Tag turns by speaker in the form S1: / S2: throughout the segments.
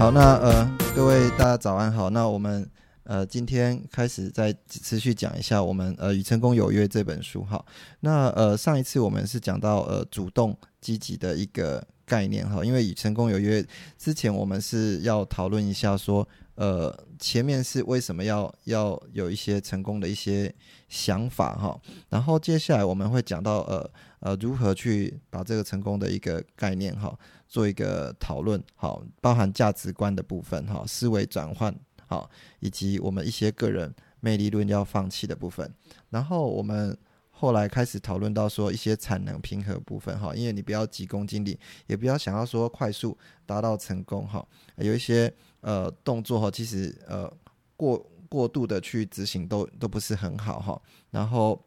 S1: 好，那呃，各位大家早安好。那我们呃今天开始再持续讲一下我们呃《与成功有约》这本书哈。那呃上一次我们是讲到呃主动积极的一个概念哈，因为《与成功有约》之前我们是要讨论一下说呃前面是为什么要要有一些成功的一些想法哈，然后接下来我们会讲到呃呃如何去把这个成功的一个概念哈。做一个讨论，好，包含价值观的部分，哈，思维转换，好，以及我们一些个人魅力论要放弃的部分。然后我们后来开始讨论到说一些产能平衡部分，哈，因为你不要急功近利，也不要想要说快速达到成功，哈，有一些呃动作哈，其实呃过过度的去执行都都不是很好，哈。然后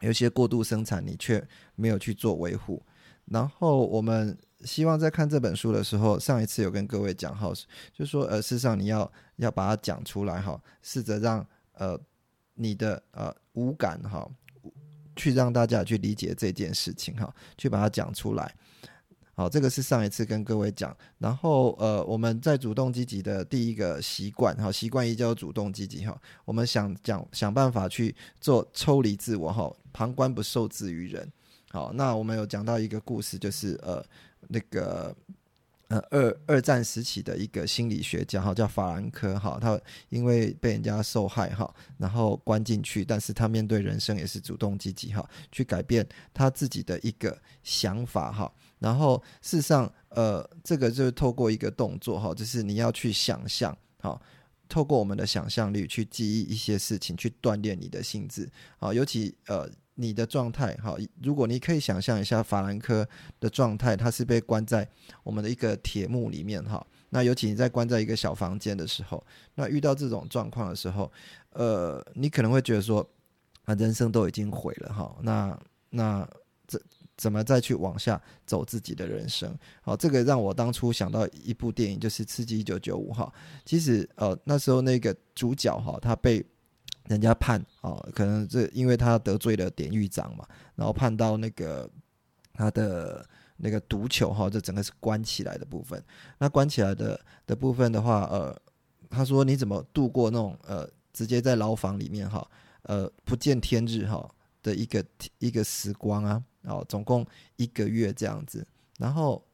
S1: 有些过度生产，你却没有去做维护。然后我们。希望在看这本书的时候，上一次有跟各位讲哈，就说呃，事实上你要要把它讲出来哈，试着让呃你的呃五感哈，去让大家去理解这件事情哈，去把它讲出来。好，这个是上一次跟各位讲，然后呃，我们在主动积极的第一个习惯哈，习惯一叫主动积极哈，我们想讲想办法去做抽离自我哈，旁观不受制于人。好，那我们有讲到一个故事，就是呃。那个呃二二战时期的一个心理学家哈，叫法兰克哈，他因为被人家受害哈，然后关进去，但是他面对人生也是主动积极哈，去改变他自己的一个想法哈，然后事实上呃这个就是透过一个动作哈，就是你要去想象哈，透过我们的想象力去记忆一些事情，去锻炼你的心智啊，尤其呃。你的状态哈，如果你可以想象一下法兰克的状态，他是被关在我们的一个铁幕里面哈。那尤其你在关在一个小房间的时候，那遇到这种状况的时候，呃，你可能会觉得说，啊，人生都已经毁了哈。那那怎怎么再去往下走自己的人生？好，这个让我当初想到一部电影，就是《刺激一九九五》哈。其实呃，那时候那个主角哈，他被。人家判哦，可能这因为他得罪了典狱长嘛，然后判到那个他的那个毒球哈，这整个是关起来的部分。那关起来的的部分的话，呃，他说你怎么度过那种呃，直接在牢房里面哈，呃，不见天日哈的一个一个时光啊，哦，总共一个月这样子。然后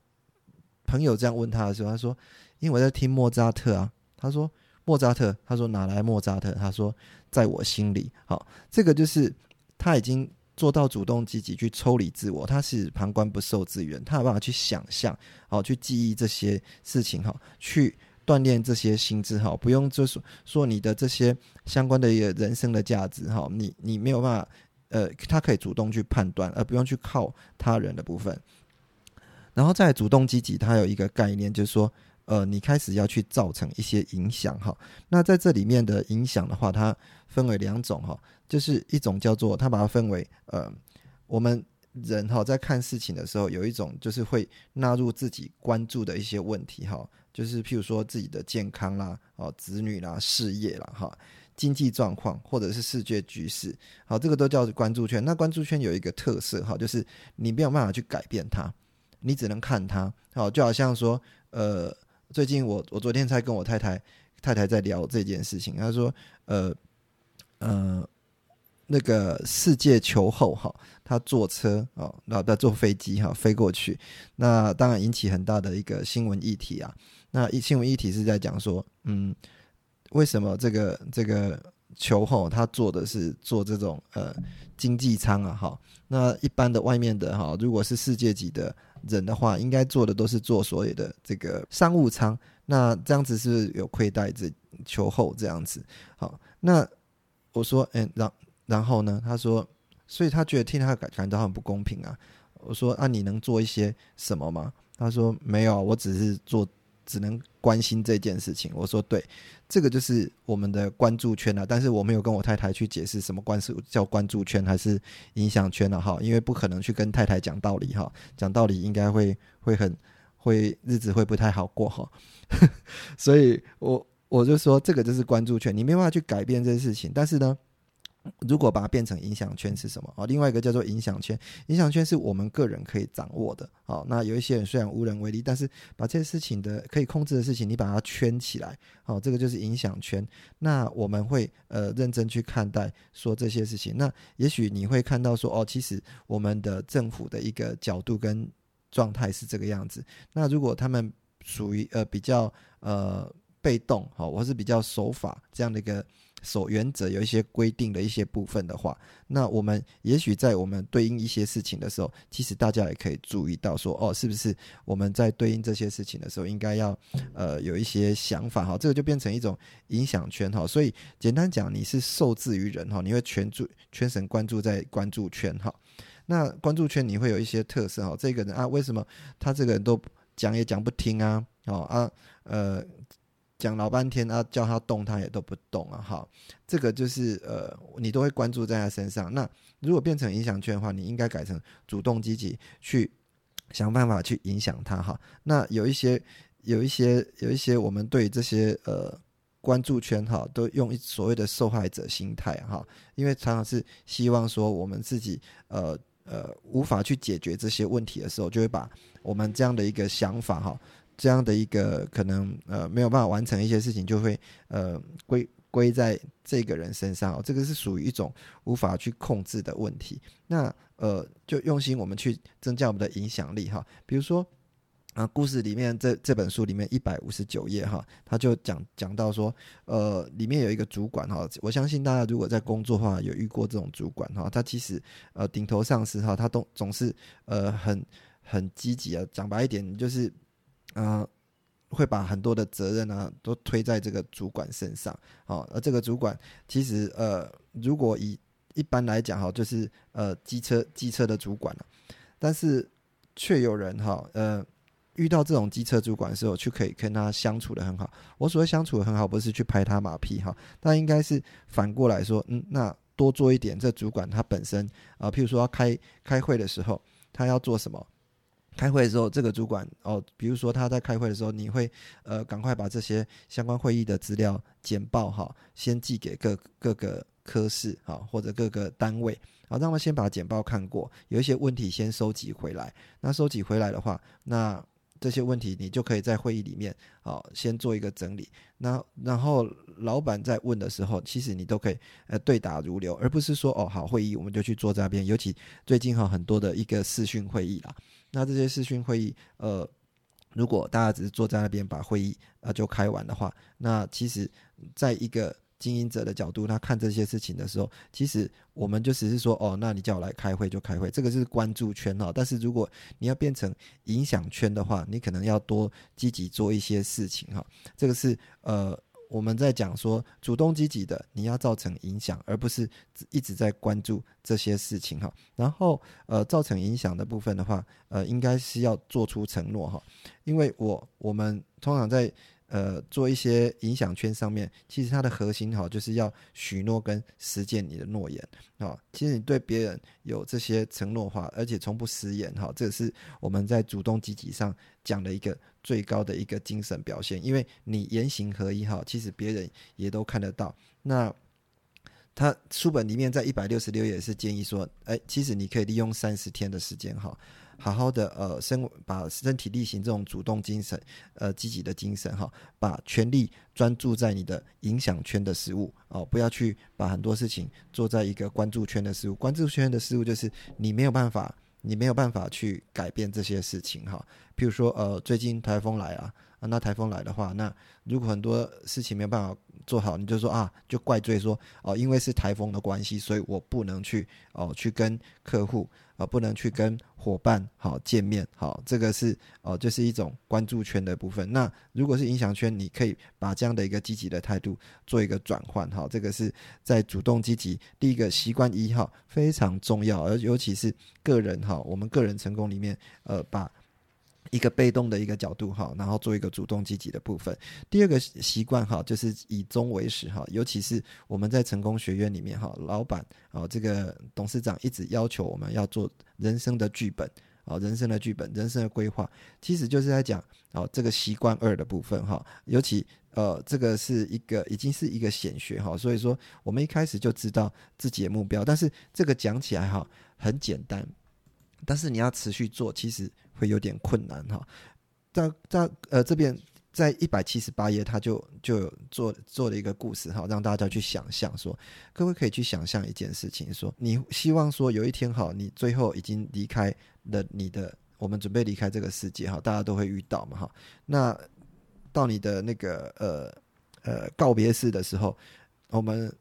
S1: 朋友这样问他的时候，他说，因为我在听莫扎特啊，他说。莫扎特，他说哪来莫扎特？他说在我心里。好，这个就是他已经做到主动积极去抽离自我，他是旁观不受制于他有办法去想象，好去记忆这些事情，哈，去锻炼这些心智，哈，不用就是说你的这些相关的一个人生的价值，哈，你你没有办法，呃，他可以主动去判断，而不用去靠他人的部分。然后在主动积极，他有一个概念，就是说。呃，你开始要去造成一些影响哈。那在这里面的影响的话，它分为两种哈，就是一种叫做它把它分为呃，我们人哈在看事情的时候，有一种就是会纳入自己关注的一些问题哈，就是譬如说自己的健康啦、哦子女啦、事业啦哈、经济状况或者是世界局势，好，这个都叫关注圈。那关注圈有一个特色哈，就是你没有办法去改变它，你只能看它，好，就好像说呃。最近我我昨天才跟我太太太太在聊这件事情，她说呃呃那个世界球后哈，他坐车哦，然后他坐飞机哈飞过去，那当然引起很大的一个新闻议题啊。那一新闻议题是在讲说，嗯，为什么这个这个球后他坐的是坐这种呃经济舱啊？哈，那一般的外面的哈，如果是世界级的。人的话，应该做的都是做所有的这个商务舱，那这样子是有亏待这球后这样子。好，那我说，嗯，然然后呢？他说，所以他觉得替他感感到很不公平啊。我说，啊，你能做一些什么吗？他说没有，我只是做，只能关心这件事情。我说对，这个就是我们的关注圈了。但是我没有跟我太太去解释什么关注叫关注圈还是影响圈了哈，因为不可能去跟太太讲道理哈，讲道理应该会会很会日子会不太好过哈。所以我我就说这个就是关注圈，你没办法去改变这些事情，但是呢。如果把它变成影响圈是什么啊？另外一个叫做影响圈，影响圈是我们个人可以掌握的。好，那有一些人虽然无能为力，但是把这些事情的可以控制的事情，你把它圈起来，好，这个就是影响圈。那我们会呃认真去看待说这些事情。那也许你会看到说哦，其实我们的政府的一个角度跟状态是这个样子。那如果他们属于呃比较呃被动，好，或是比较守法这样的一个。守原则有一些规定的一些部分的话，那我们也许在我们对应一些事情的时候，其实大家也可以注意到说，哦，是不是我们在对应这些事情的时候，应该要呃有一些想法哈，这个就变成一种影响圈哈。所以简单讲，你是受制于人哈，你会全注全神关注在关注圈哈。那关注圈你会有一些特色哈，这个人啊，为什么他这个人都讲也讲不听啊？哦啊呃。讲老半天啊，叫他动他也都不动啊，哈，这个就是呃，你都会关注在他身上。那如果变成影响圈的话，你应该改成主动积极去想办法去影响他，哈。那有一些有一些有一些，我们对这些呃关注圈哈，都用所谓的受害者心态哈，因为常常是希望说我们自己呃呃无法去解决这些问题的时候，就会把我们这样的一个想法哈。这样的一个可能呃没有办法完成一些事情，就会呃归归在这个人身上，哦这个是属于一种无法去控制的问题。那呃就用心我们去增加我们的影响力哈，比如说啊故事里面这这本书里面一百五十九页哈，他就讲讲到说呃里面有一个主管哈，我相信大家如果在工作的话有遇过这种主管哈，他其实呃顶头上司哈，他都总是呃很很积极啊，讲白一点就是。呃，会把很多的责任呢都推在这个主管身上，好，而这个主管其实呃，如果以一般来讲哈，就是呃机车机车的主管了，但是却有人哈呃遇到这种机车主管的时候，去可以跟他相处的很好。我所谓相处的很好，不是去拍他马屁哈，但应该是反过来说，嗯，那多做一点，这主管他本身啊，譬如说要开开会的时候，他要做什么？开会的时候，这个主管哦，比如说他在开会的时候，你会呃赶快把这些相关会议的资料简报哈，先寄给各各个科室哈或者各个单位，好，让他们先把简报看过，有一些问题先收集回来。那收集回来的话，那这些问题你就可以在会议里面好先做一个整理。那然后老板在问的时候，其实你都可以呃对答如流，而不是说哦好会议我们就去做这边。尤其最近哈很多的一个视讯会议啦。那这些视讯会议，呃，如果大家只是坐在那边把会议呃就开完的话，那其实在一个经营者的角度，他看这些事情的时候，其实我们就只是说，哦，那你叫我来开会就开会，这个是关注圈哈。但是如果你要变成影响圈的话，你可能要多积极做一些事情哈。这个是呃。我们在讲说，主动积极的，你要造成影响，而不是一直在关注这些事情哈。然后，呃，造成影响的部分的话，呃，应该是要做出承诺哈。因为我我们通常在。呃，做一些影响圈上面，其实它的核心哈，就是要许诺跟实践你的诺言啊。其实你对别人有这些承诺话，而且从不食言哈，这是我们在主动积极上讲的一个最高的一个精神表现。因为你言行合一哈，其实别人也都看得到。那他书本里面在一百六十六页是建议说，哎，其实你可以利用三十天的时间哈。好好的呃身把身体力行这种主动精神，呃积极的精神哈，把全力专注在你的影响圈的事物哦，不要去把很多事情做在一个关注圈的事物。关注圈的事物就是你没有办法，你没有办法去改变这些事情哈。譬如说呃最近台风来啊，那台风来的话，那如果很多事情没有办法做好，你就说啊，就怪罪说哦，因为是台风的关系，所以我不能去哦去跟客户。啊，不能去跟伙伴好见面，好，这个是哦，就是一种关注圈的部分。那如果是影响圈，你可以把这样的一个积极的态度做一个转换，哈，这个是在主动积极第一个习惯一号非常重要，而尤其是个人哈，我们个人成功里面，呃，把一个被动的一个角度哈，然后做一个主动积极的部分。第二个习惯哈，就是以终为始哈，尤其是我们在成功学院里面哈，老板啊，这个董事长一直要求我们要做人生的剧本啊，人生的剧本，人生的规划，其实就是在讲哦，这个习惯二的部分哈，尤其呃，这个是一个已经是一个显学哈，所以说我们一开始就知道自己的目标，但是这个讲起来哈很简单，但是你要持续做，其实。会有点困难哈，在在呃这边在一百七十八页，他就就做做了一个故事哈，让大家去想象说，各位可以去想象一件事情，说你希望说有一天哈，你最后已经离开了你的，我们准备离开这个世界哈，大家都会遇到嘛哈，那到你的那个呃呃告别式的时候，我们。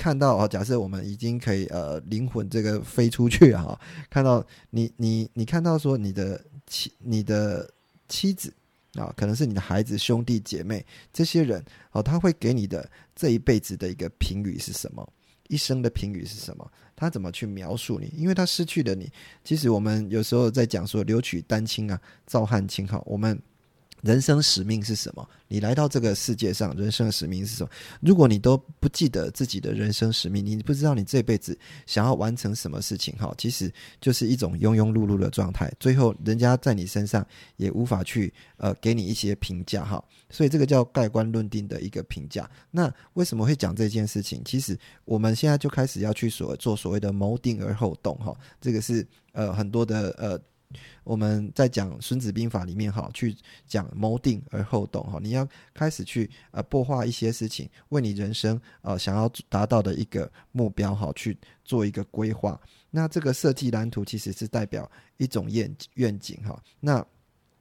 S1: 看到啊，假设我们已经可以呃灵魂这个飞出去啊，看到你你你看到说你的妻你的妻子啊，可能是你的孩子兄弟姐妹这些人哦，他会给你的这一辈子的一个评语是什么？一生的评语是什么？他怎么去描述你？因为他失去了你。其实我们有时候在讲说留取丹青啊，照汗青哈，我们。人生使命是什么？你来到这个世界上，人生的使命是什么？如果你都不记得自己的人生使命，你不知道你这辈子想要完成什么事情，哈，其实就是一种庸庸碌碌的状态。最后，人家在你身上也无法去呃给你一些评价，哈。所以这个叫盖棺论定的一个评价。那为什么会讲这件事情？其实我们现在就开始要去所做所谓的谋定而后动，哈。这个是呃很多的呃。我们在讲《孙子兵法》里面哈，去讲谋定而后动哈，你要开始去呃擘画一些事情，为你人生呃想要达到的一个目标哈，去做一个规划。那这个设计蓝图其实是代表一种愿愿景哈。那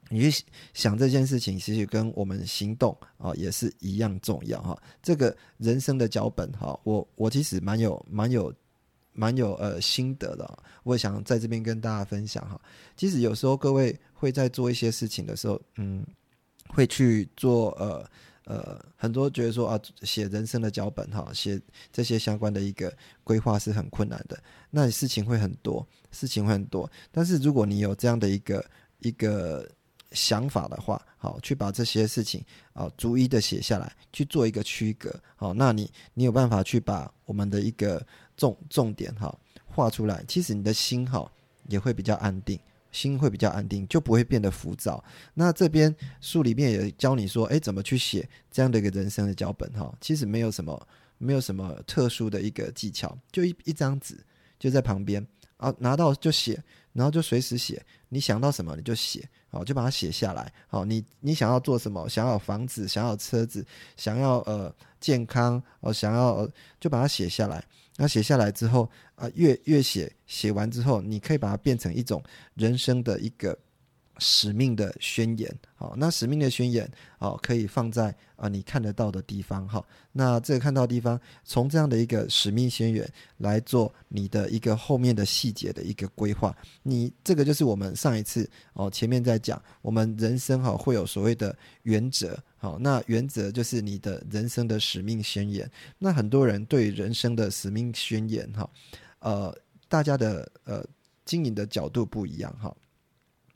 S1: 你去想这件事情，其实跟我们行动啊也是一样重要哈。这个人生的脚本哈，我我其实蛮有蛮有。蛮有呃心得的，我也想在这边跟大家分享哈。其实有时候各位会在做一些事情的时候，嗯，会去做呃呃很多觉得说啊写人生的脚本哈，写这些相关的一个规划是很困难的，那事情会很多，事情会很多。但是如果你有这样的一个一个想法的话，好，去把这些事情啊逐一的写下来，去做一个区隔，好，那你你有办法去把我们的一个。重重点哈画出来，其实你的心哈也会比较安定，心会比较安定，就不会变得浮躁。那这边书里面也教你说，哎，怎么去写这样的一个人生的脚本哈？其实没有什么，没有什么特殊的一个技巧，就一一张纸就在旁边啊，拿到就写，然后就随时写，你想到什么你就写，好就把它写下来。好，你你想要做什么？想要房子，想要车子，想要呃健康哦，想要就把它写下来。那写下来之后啊，越越写写完之后，你可以把它变成一种人生的一个使命的宣言。好，那使命的宣言好，可以放在啊你看得到的地方。哈，那这个看到地方，从这样的一个使命宣言来做你的一个后面的细节的一个规划。你这个就是我们上一次哦前面在讲，我们人生哈会有所谓的原则。好，那原则就是你的人生的使命宣言。那很多人对人生的使命宣言，哈，呃，大家的呃经营的角度不一样，哈。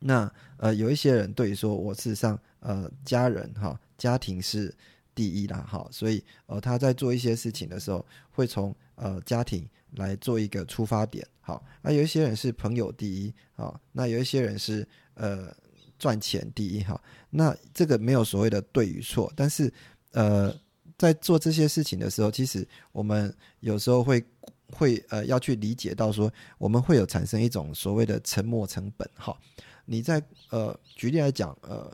S1: 那呃，有一些人对于说，我事实上呃，家人哈，家庭是第一啦，哈，所以呃，他在做一些事情的时候，会从呃家庭来做一个出发点，好。那有一些人是朋友第一，啊，那有一些人是呃。赚钱第一哈，那这个没有所谓的对与错，但是呃，在做这些事情的时候，其实我们有时候会会呃要去理解到说，我们会有产生一种所谓的沉没成本哈。你在呃举例来讲，呃，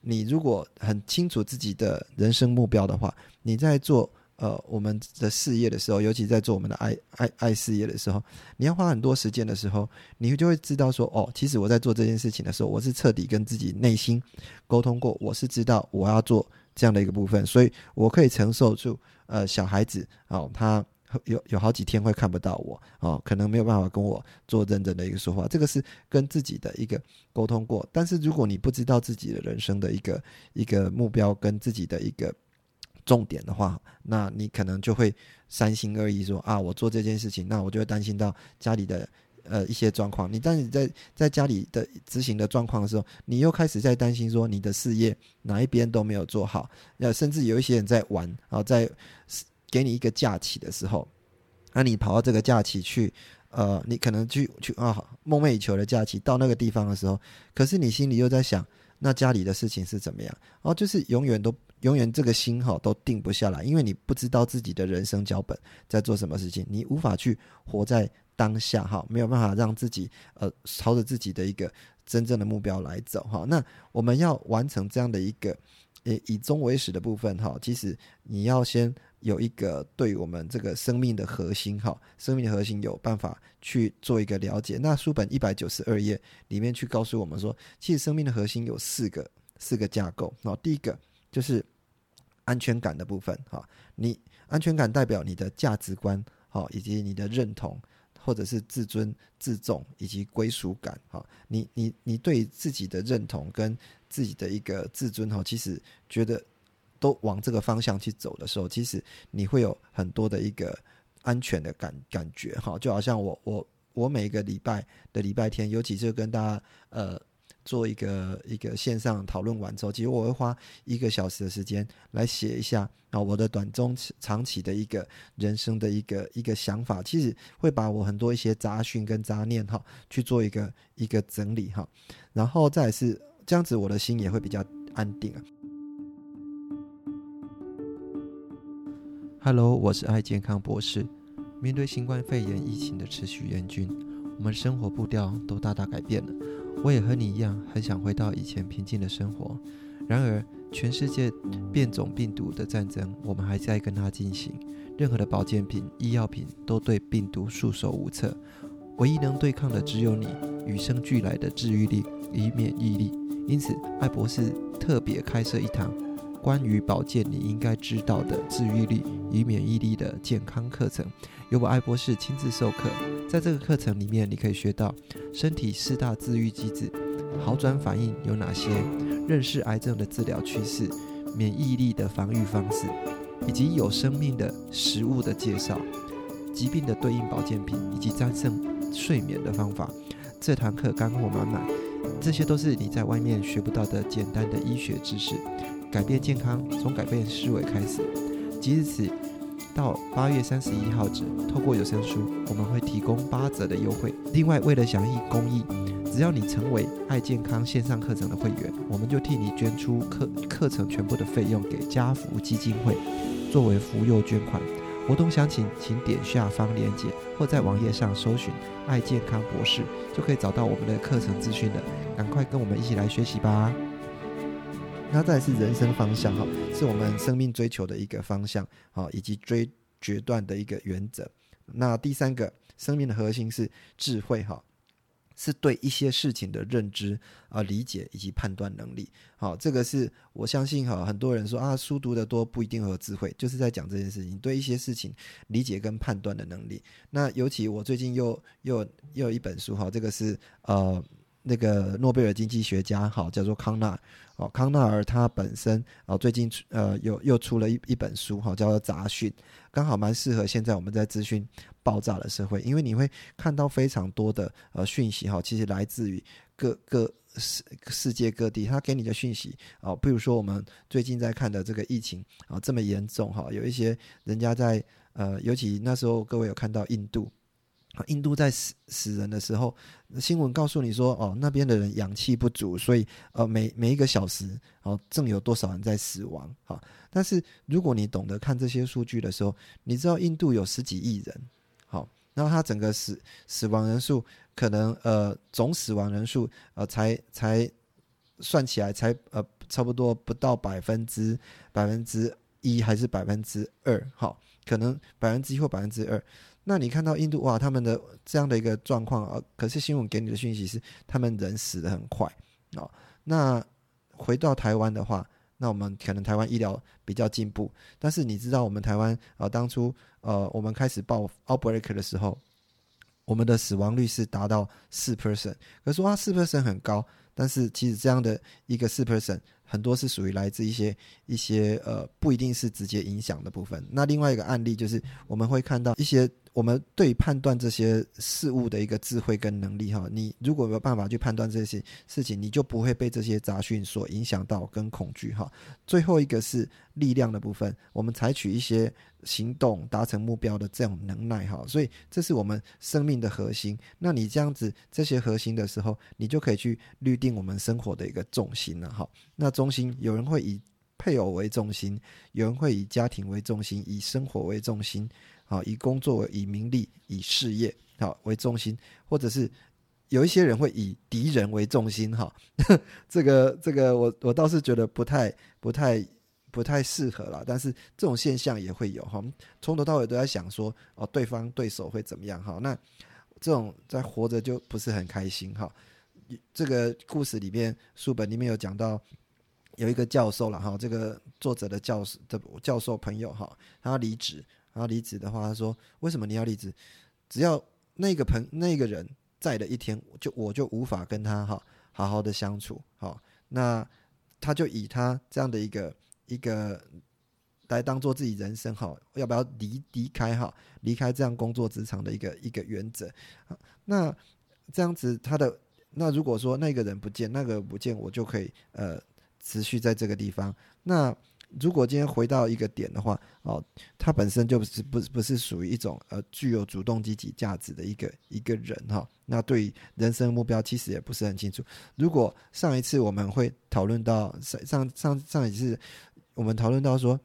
S1: 你如果很清楚自己的人生目标的话，你在做。呃，我们的事业的时候，尤其在做我们的爱爱爱事业的时候，你要花很多时间的时候，你就会知道说，哦，其实我在做这件事情的时候，我是彻底跟自己内心沟通过，我是知道我要做这样的一个部分，所以我可以承受住，呃，小孩子哦，他有有好几天会看不到我哦，可能没有办法跟我做认真的一个说话，这个是跟自己的一个沟通过。但是如果你不知道自己的人生的一个一个目标跟自己的一个。重点的话，那你可能就会三心二意，说啊，我做这件事情，那我就会担心到家里的呃一些状况。你但你在在家里的执行的状况的时候，你又开始在担心说你的事业哪一边都没有做好，要，甚至有一些人在玩啊，在给你一个假期的时候，那你跑到这个假期去，呃，你可能去去啊梦寐以求的假期到那个地方的时候，可是你心里又在想。那家里的事情是怎么样？哦，就是永远都永远这个心哈都定不下来，因为你不知道自己的人生脚本在做什么事情，你无法去活在当下哈，没有办法让自己呃朝着自己的一个真正的目标来走哈。那我们要完成这样的一个呃以终为始的部分哈，其实你要先。有一个对我们这个生命的核心，哈，生命的核心有办法去做一个了解。那书本一百九十二页里面去告诉我们说，其实生命的核心有四个四个架构。那第一个就是安全感的部分，哈，你安全感代表你的价值观，哈，以及你的认同，或者是自尊、自重以及归属感，哈，你你你对自己的认同跟自己的一个自尊，哈，其实觉得。都往这个方向去走的时候，其实你会有很多的一个安全的感感觉哈，就好像我我我每一个礼拜的礼拜天，尤其是跟大家呃做一个一个线上讨论完之后，其实我会花一个小时的时间来写一下啊我的短中长期的一个人生的一个一个想法，其实会把我很多一些杂讯跟杂念哈去做一个一个整理哈，然后再是这样子，我的心也会比较安定啊。Hello，我是爱健康博士。面对新冠肺炎疫情的持续严峻，我们生活步调都大大改变了。我也和你一样，很想回到以前平静的生活。然而，全世界变种病毒的战争，我们还在跟它进行。任何的保健品、医药品都对病毒束手无策。唯一能对抗的，只有你与生俱来的治愈力与免疫力。因此，艾博士特别开设一堂。关于保健你应该知道的治愈力与免疫力的健康课程，由我艾博士亲自授课。在这个课程里面，你可以学到身体四大治愈机制、好转反应有哪些、认识癌症的治疗趋势、免疫力的防御方式，以及有生命的食物的介绍、疾病的对应保健品以及战胜睡眠的方法。这堂课干货满满，这些都是你在外面学不到的简单的医学知识。改变健康，从改变思维开始。即日起到八月三十一号止，透过有声书，我们会提供八折的优惠。另外，为了响应公益，只要你成为爱健康线上课程的会员，我们就替你捐出课课程全部的费用给家福基金会，作为福幼捐款。活动详情请点下方链接，或在网页上搜寻“爱健康博士”，就可以找到我们的课程资讯了。赶快跟我们一起来学习吧！那再是人生方向哈，是我们生命追求的一个方向好，以及追决断的一个原则。那第三个，生命的核心是智慧哈，是对一些事情的认知啊、理解以及判断能力。好，这个是我相信哈，很多人说啊，书读得多不一定有智慧，就是在讲这件事情，对一些事情理解跟判断的能力。那尤其我最近又又又有一本书哈，这个是呃。那个诺贝尔经济学家，好，叫做康纳，哦，康纳尔他本身，哦，最近呃，有又出了一一本书，哈，叫做《杂讯》，刚好蛮适合现在我们在资讯爆炸的社会，因为你会看到非常多的呃讯息，哈，其实来自于各个世世界各地，他给你的讯息，哦，比如说我们最近在看的这个疫情，啊，这么严重，哈，有一些人家在呃，尤其那时候各位有看到印度。印度在死死人的时候，新闻告诉你说，哦，那边的人氧气不足，所以呃，每每一个小时，哦，正有多少人在死亡，好。但是如果你懂得看这些数据的时候，你知道印度有十几亿人，好，然后它整个死死亡人数可能呃总死亡人数呃才才算起来才呃差不多不到百分之百分之一还是百分之二，好，可能百分之一或百分之二。那你看到印度哇，他们的这样的一个状况啊，可是新闻给你的讯息是他们人死的很快啊。那回到台湾的话，那我们可能台湾医疗比较进步，但是你知道我们台湾啊，当初呃我们开始报 outbreak 的时候，我们的死亡率是达到四 percent，可是啊四 percent 很高，但是其实这样的一个四 person。很多是属于来自一些一些呃不一定是直接影响的部分。那另外一个案例就是我们会看到一些。我们对判断这些事物的一个智慧跟能力，哈，你如果没有办法去判断这些事情，你就不会被这些杂讯所影响到跟恐惧，哈。最后一个是力量的部分，我们采取一些行动达成目标的这种能耐，哈。所以这是我们生命的核心。那你这样子这些核心的时候，你就可以去律定我们生活的一个重心了，哈。那中心有人会以配偶为重心，有人会以家庭为重心，以生活为重心。好，以工作、以名利、以事业好为重心，或者是有一些人会以敌人为重心。哈，这个这个，我我倒是觉得不太不太不太适合了。但是这种现象也会有哈，从头到尾都在想说哦，对方对手会怎么样？哈，那这种在活着就不是很开心。哈，这个故事里面书本里面有讲到有一个教授了哈，这个作者的教授的教授朋友哈，他离职。然后离职的话，他说：“为什么你要离职？只要那个朋那个人在的一天，就我就无法跟他哈好好的相处。好，那他就以他这样的一个一个来当做自己人生哈，要不要离离开哈？离开这样工作职场的一个一个原则。那这样子，他的那如果说那个人不见，那个不见，我就可以呃持续在这个地方。那。”如果今天回到一个点的话，哦，他本身就不是不不是属于一种呃具有主动积极价值的一个一个人哈。那对于人生目标其实也不是很清楚。如果上一次我们会讨论到上上上上一次我们讨论到说，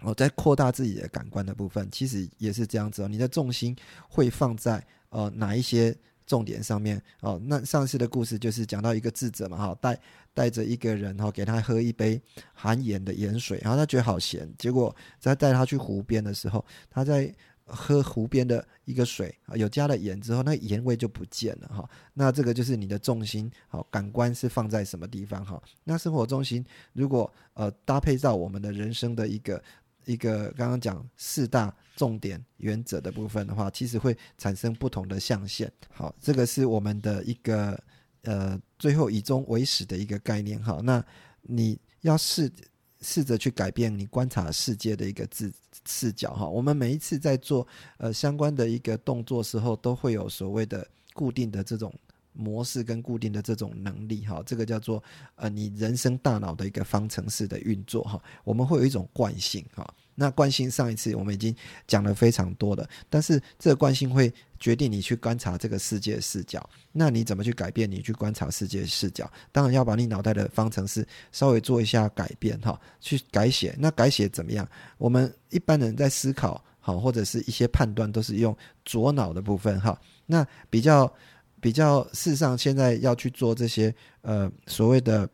S1: 哦，在扩大自己的感官的部分，其实也是这样子哦。你的重心会放在呃哪一些？重点上面哦，那上次的故事就是讲到一个智者嘛，哈，带带着一个人哈，给他喝一杯含盐的盐水，然后他觉得好咸，结果在带他去湖边的时候，他在喝湖边的一个水啊，有加了盐之后，那盐味就不见了哈。那这个就是你的重心好，感官是放在什么地方哈？那生活中心如果呃搭配到我们的人生的一个。一个刚刚讲四大重点原则的部分的话，其实会产生不同的象限。好，这个是我们的一个呃最后以终为始的一个概念。好，那你要试试着去改变你观察世界的一个视视角。哈，我们每一次在做呃相关的一个动作时候，都会有所谓的固定的这种。模式跟固定的这种能力，哈，这个叫做呃，你人生大脑的一个方程式的运作，哈，我们会有一种惯性，哈，那惯性上一次我们已经讲了非常多的，但是这个惯性会决定你去观察这个世界视角，那你怎么去改变你去观察世界视角？当然要把你脑袋的方程式稍微做一下改变，哈，去改写。那改写怎么样？我们一般人在思考，好，或者是一些判断都是用左脑的部分，哈，那比较。比较事实上，现在要去做这些呃所谓的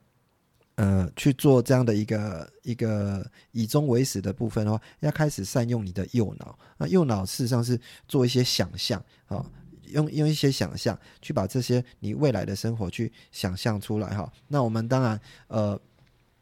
S1: 呃去做这样的一个一个以终为始的部分的话，要开始善用你的右脑。那右脑事实上是做一些想象啊，用用一些想象去把这些你未来的生活去想象出来哈。那我们当然呃。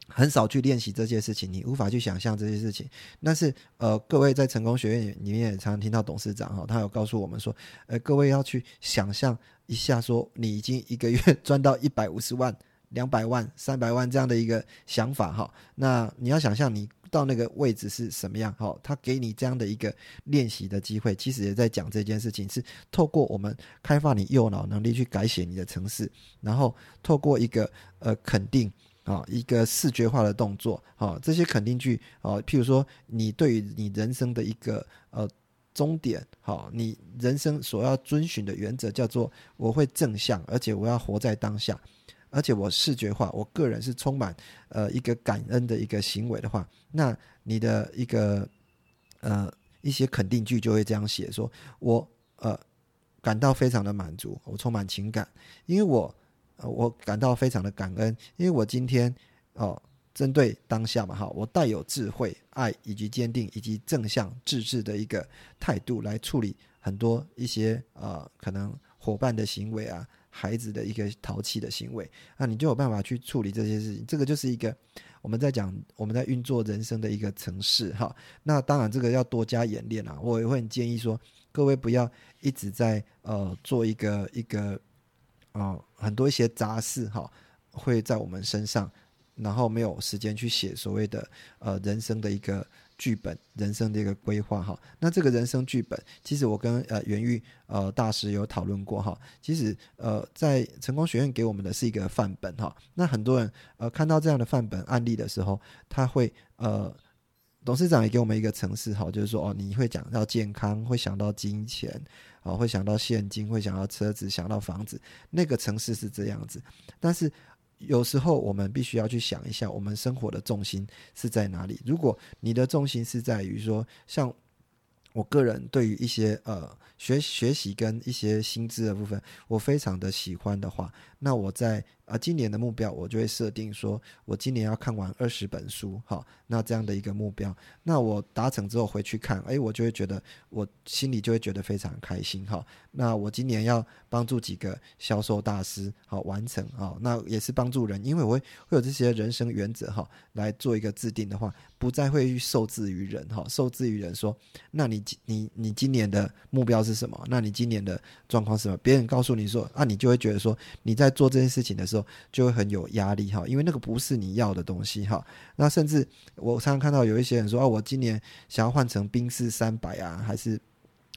S1: 很少去练习这些事情，你无法去想象这些事情。但是，呃，各位在成功学院里面也常常听到董事长哈，他有告诉我们说，呃，各位要去想象一下，说你已经一个月 赚到一百五十万、两百万、三百万这样的一个想法哈。那你要想象你到那个位置是什么样哈？他给你这样的一个练习的机会，其实也在讲这件事情，是透过我们开发你右脑能力去改写你的城市，然后透过一个呃肯定。啊，一个视觉化的动作，啊，这些肯定句，啊，譬如说，你对于你人生的一个呃终点，好，你人生所要遵循的原则叫做，我会正向，而且我要活在当下，而且我视觉化，我个人是充满呃一个感恩的一个行为的话，那你的一个呃一些肯定句就会这样写，说我呃感到非常的满足，我充满情感，因为我。我感到非常的感恩，因为我今天哦，针对当下嘛，哈，我带有智慧、爱以及坚定以及正向、自制的一个态度来处理很多一些呃可能伙伴的行为啊，孩子的一个淘气的行为，那你就有办法去处理这些事情。这个就是一个我们在讲我们在运作人生的一个城市哈。那当然这个要多加演练啊，我也会很建议说，各位不要一直在呃做一个一个。啊，很多一些杂事哈，会在我们身上然后没有时间去写所谓的呃人生的一个剧本、人生的一个规划哈。那这个人生剧本，其实我跟呃袁玉呃大师有讨论过哈。其实呃在成功学院给我们的是一个范本哈。那很多人呃看到这样的范本案例的时候，他会呃董事长也给我们一个城市哈，就是说哦你会讲到健康，会想到金钱啊，会想到现金，会想到车子，想到房子，那个城市是这样子，但是。有时候我们必须要去想一下，我们生活的重心是在哪里。如果你的重心是在于说，像我个人对于一些呃学学习跟一些薪资的部分，我非常的喜欢的话，那我在。啊，今年的目标我就会设定说，我今年要看完二十本书，哈，那这样的一个目标，那我达成之后回去看，哎，我就会觉得我心里就会觉得非常开心，哈。那我今年要帮助几个销售大师，好完成，哈，那也是帮助人，因为我会会有这些人生原则，哈，来做一个制定的话，不再会受制于人，哈，受制于人说，那你你你今年的目标是什么？那你今年的状况是什么？别人告诉你说，啊，你就会觉得说你在做这件事情的时候。就会很有压力哈，因为那个不是你要的东西哈。那甚至我常常看到有一些人说啊，我今年想要换成宾士三百啊，还是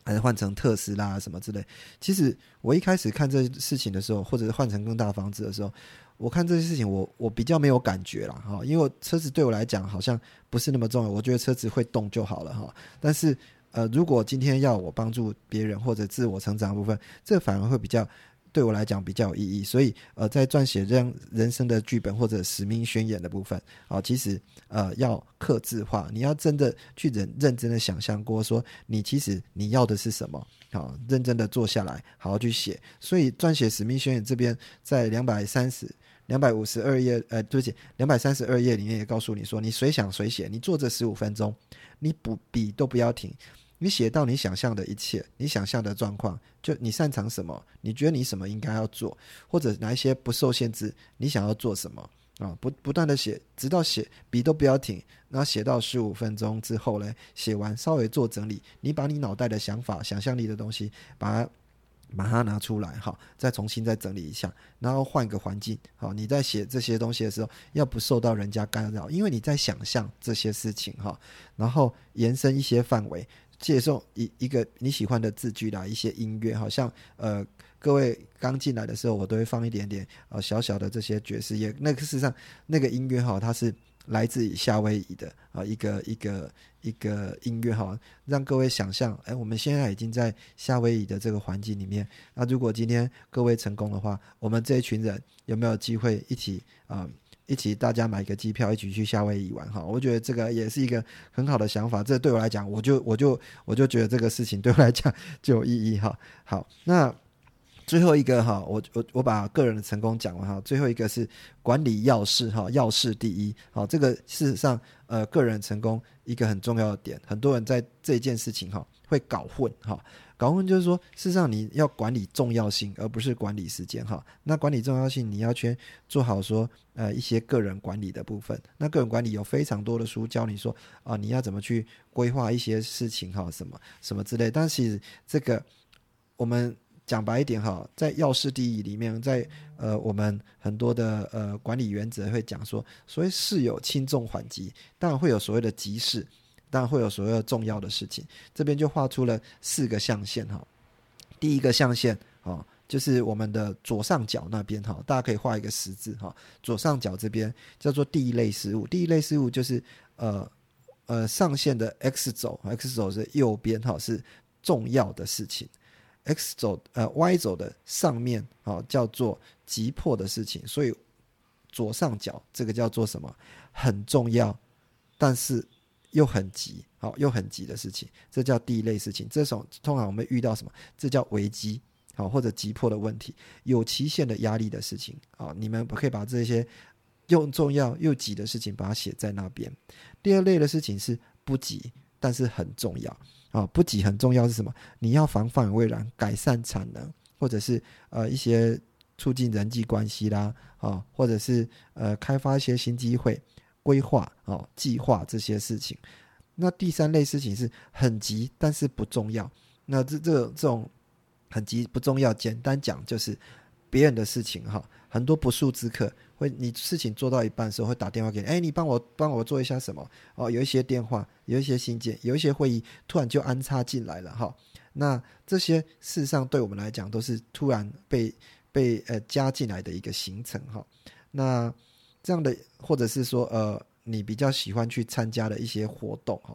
S1: 还是换成特斯拉什么之类。其实我一开始看这事情的时候，或者是换成更大房子的时候，我看这些事情，我我比较没有感觉了哈，因为车子对我来讲好像不是那么重要，我觉得车子会动就好了哈。但是呃，如果今天要我帮助别人或者自我成长的部分，这反而会比较。对我来讲比较有意义，所以呃，在撰写这样人生的剧本或者使命宣言的部分啊，其实呃要克制化，你要真的去认认真的想象过，说你其实你要的是什么，好，认真的坐下来，好好去写。所以撰写使命宣言这边在两百三十、两百五十二页，呃，对不起，两百三十二页里面也告诉你说，你随想随写，你坐这十五分钟，你不笔都不要停。你写到你想象的一切，你想象的状况，就你擅长什么，你觉得你什么应该要做，或者哪一些不受限制，你想要做什么啊？不不断的写，直到写笔都不要停，然后写到十五分钟之后呢，写完稍微做整理，你把你脑袋的想法、想象力的东西，把它把它拿出来哈，再重新再整理一下，然后换个环境，好，你在写这些东西的时候，要不受到人家干扰，因为你在想象这些事情哈，然后延伸一些范围。介绍一一个你喜欢的字句啦，一些音乐，好像呃，各位刚进来的时候，我都会放一点点呃小小的这些爵士乐。那个事实上，那个音乐哈，它是来自于夏威夷的啊，一个一个一个音乐哈，让各位想象，哎，我们现在已经在夏威夷的这个环境里面。那如果今天各位成功的话，我们这一群人有没有机会一起啊？一起大家买个机票，一起去夏威夷玩哈，我觉得这个也是一个很好的想法。这对我来讲，我就我就我就觉得这个事情对我来讲就有意义哈。好，那最后一个哈，我我我把个人的成功讲完哈。最后一个是管理要事哈，要事第一。好，这个事实上呃，个人成功一个很重要的点，很多人在这件事情哈会搞混哈。搞混就是说，事实上你要管理重要性，而不是管理时间哈。那管理重要性，你要去做好说，呃，一些个人管理的部分。那个人管理有非常多的书教你说啊，你要怎么去规划一些事情哈，什么什么之类。但其实这个我们讲白一点哈，在要事第一里面，在呃我们很多的呃管理原则会讲说，所谓事有轻重缓急，当然会有所谓的急事。但会有所有重要的事情，这边就画出了四个象限哈。第一个象限啊，就是我们的左上角那边哈，大家可以画一个十字哈。左上角这边叫做第一类事物，第一类事物就是呃呃上线的 X 轴，X 轴是右边哈，是重要的事情。X 轴呃 Y 轴的上面啊叫做急迫的事情，所以左上角这个叫做什么？很重要，但是。又很急，好，又很急的事情，这叫第一类事情。这种通常我们遇到什么？这叫危机，好，或者急迫的问题，有期限的压力的事情，啊，你们可以把这些又重要又急的事情把它写在那边。第二类的事情是不急，但是很重要，啊，不急很重要是什么？你要防范未然，改善产能，或者是呃一些促进人际关系啦，啊，或者是呃开发一些新机会。规划哦，计划这些事情。那第三类事情是很急，但是不重要。那这这这种很急不重要，简单讲就是别人的事情哈，很多不速之客会，你事情做到一半的时候会打电话给你，哎，你帮我帮我做一下什么？哦，有一些电话，有一些信件，有一些会议，突然就安插进来了哈。那这些事实上对我们来讲都是突然被被呃加进来的一个行程哈。那这样的或者是说呃，你比较喜欢去参加的一些活动哈。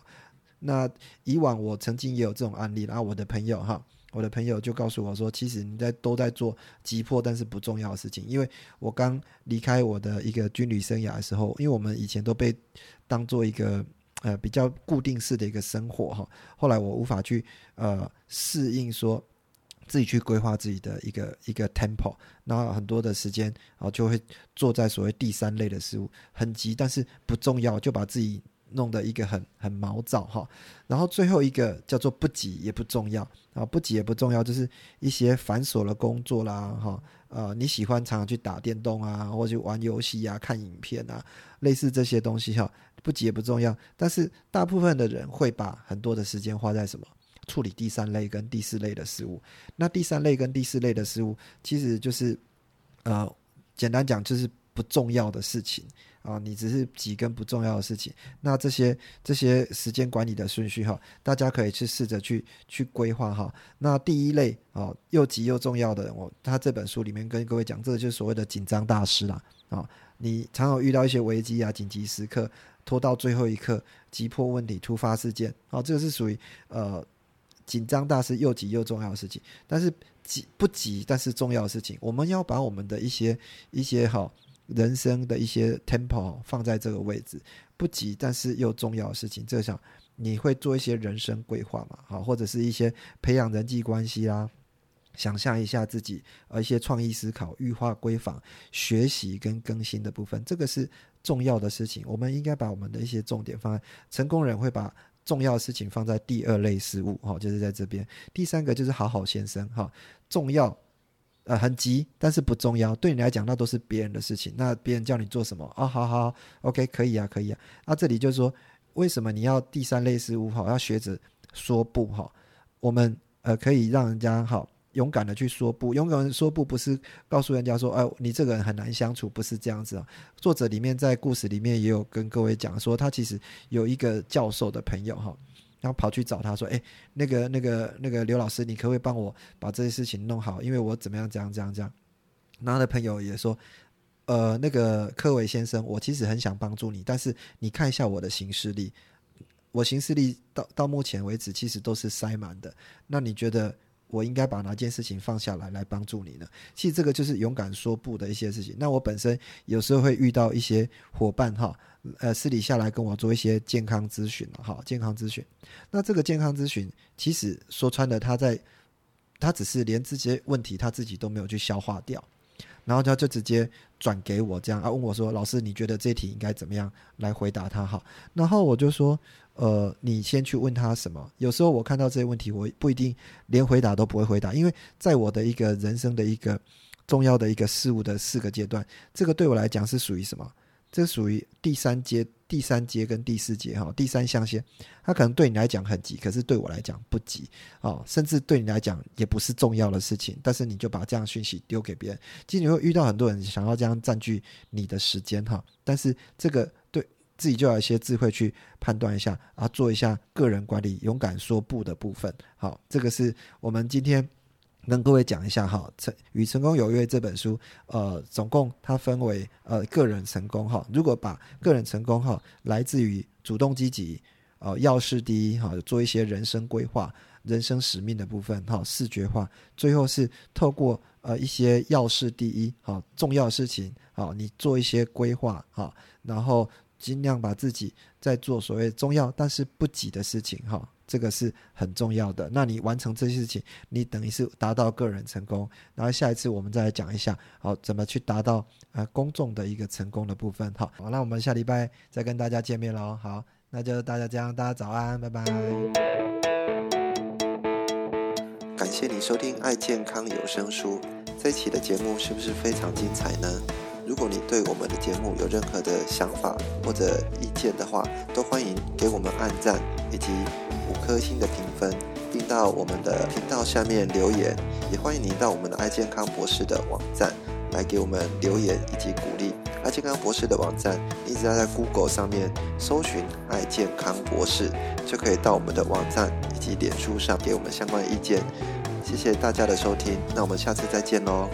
S1: 那以往我曾经也有这种案例，然后我的朋友哈。我的朋友就告诉我说：“其实你在都在做急迫但是不重要的事情。因为我刚离开我的一个军旅生涯的时候，因为我们以前都被当做一个呃比较固定式的一个生活哈。后来我无法去呃适应，说自己去规划自己的一个一个 tempo，然后很多的时间啊就会坐在所谓第三类的事物，很急但是不重要，就把自己。”弄得一个很很毛躁哈，然后最后一个叫做不急也不重要啊，不急也不重要，就是一些繁琐的工作啦哈，呃你喜欢常常去打电动啊，或者玩游戏啊、看影片啊，类似这些东西哈，不急也不重要，但是大部分的人会把很多的时间花在什么？处理第三类跟第四类的事物，那第三类跟第四类的事物其实就是呃简单讲就是不重要的事情。啊，你只是几根不重要的事情，那这些这些时间管理的顺序哈，大家可以去试着去去规划哈。那第一类啊，又急又重要的，我他这本书里面跟各位讲，这个就是所谓的紧张大师啦啊。你常常遇到一些危机啊、紧急时刻，拖到最后一刻，急迫问题、突发事件，啊，这个是属于呃紧张大师又急又重要的事情。但是急不急，但是重要的事情，我们要把我们的一些一些哈。人生的一些 tempo 放在这个位置，不急但是又重要的事情，这个想你会做一些人生规划嘛？好，或者是一些培养人际关系啦，想象一下自己呃一些创意思考、预化规范、学习跟更新的部分，这个是重要的事情。我们应该把我们的一些重点放在成功人会把重要的事情放在第二类事物，哈，就是在这边。第三个就是好好先生，哈，重要。呃，很急，但是不重要。对你来讲，那都是别人的事情。那别人叫你做什么啊？好好，OK，可以啊，可以啊。那这里就是说，为什么你要第三类事物哈？要学着说不哈？我们呃，可以让人家好勇敢的去说不。勇敢说不，不是告诉人家说，哎，你这个人很难相处，不是这样子啊。作者里面在故事里面也有跟各位讲说，他其实有一个教授的朋友哈。然后跑去找他说：“哎，那个、那个、那个刘老师，你可不可以帮我把这些事情弄好？因为我怎么样、怎样、怎样、这样。”然后的朋友也说：“呃，那个柯伟先生，我其实很想帮助你，但是你看一下我的行事历，我行事历到到目前为止其实都是塞满的。那你觉得？”我应该把哪件事情放下来来帮助你呢？其实这个就是勇敢说不的一些事情。那我本身有时候会遇到一些伙伴哈，呃，私底下来跟我做一些健康咨询哈，健康咨询。那这个健康咨询，其实说穿了，他在他只是连这些问题他自己都没有去消化掉，然后他就直接转给我这样啊，问我说：“老师，你觉得这题应该怎么样来回答他？”哈，然后我就说。呃，你先去问他什么？有时候我看到这些问题，我不一定连回答都不会回答，因为在我的一个人生的一个重要的一个事物的四个阶段，这个对我来讲是属于什么？这属于第三阶、第三阶跟第四阶哈，第三象限，它可能对你来讲很急，可是对我来讲不急哦，甚至对你来讲也不是重要的事情，但是你就把这样讯息丢给别人，其实你会遇到很多人想要这样占据你的时间哈，但是这个。自己就有一些智慧去判断一下啊，做一下个人管理，勇敢说不的部分。好，这个是我们今天跟各位讲一下哈，《成与成功有约》这本书，呃，总共它分为呃个人成功哈。如果把个人成功哈，来自于主动积极，呃，要事第一哈，做一些人生规划、人生使命的部分哈，视觉化，最后是透过呃一些要事第一哈，重要事情好，你做一些规划哈，然后。尽量把自己在做所谓重要但是不急的事情，哈，这个是很重要的。那你完成这些事情，你等于是达到个人成功。然后下一次我们再来讲一下，好，怎么去达到啊公众的一个成功的部分。好，好，那我们下礼拜再跟大家见面喽。好，那就大家这样，大家早安，拜拜。
S2: 感谢你收听爱健康有声书，这期的节目是不是非常精彩呢？如果你对我们的节目有任何的想法或者意见的话，都欢迎给我们按赞以及五颗星的评分，并到我们的频道下面留言。也欢迎您到我们的爱健康博士的网站来给我们留言以及鼓励。爱健康博士的网站，你只要在 Google 上面搜寻“爱健康博士”，就可以到我们的网站以及脸书上给我们相关意见。谢谢大家的收听，那我们下次再见喽。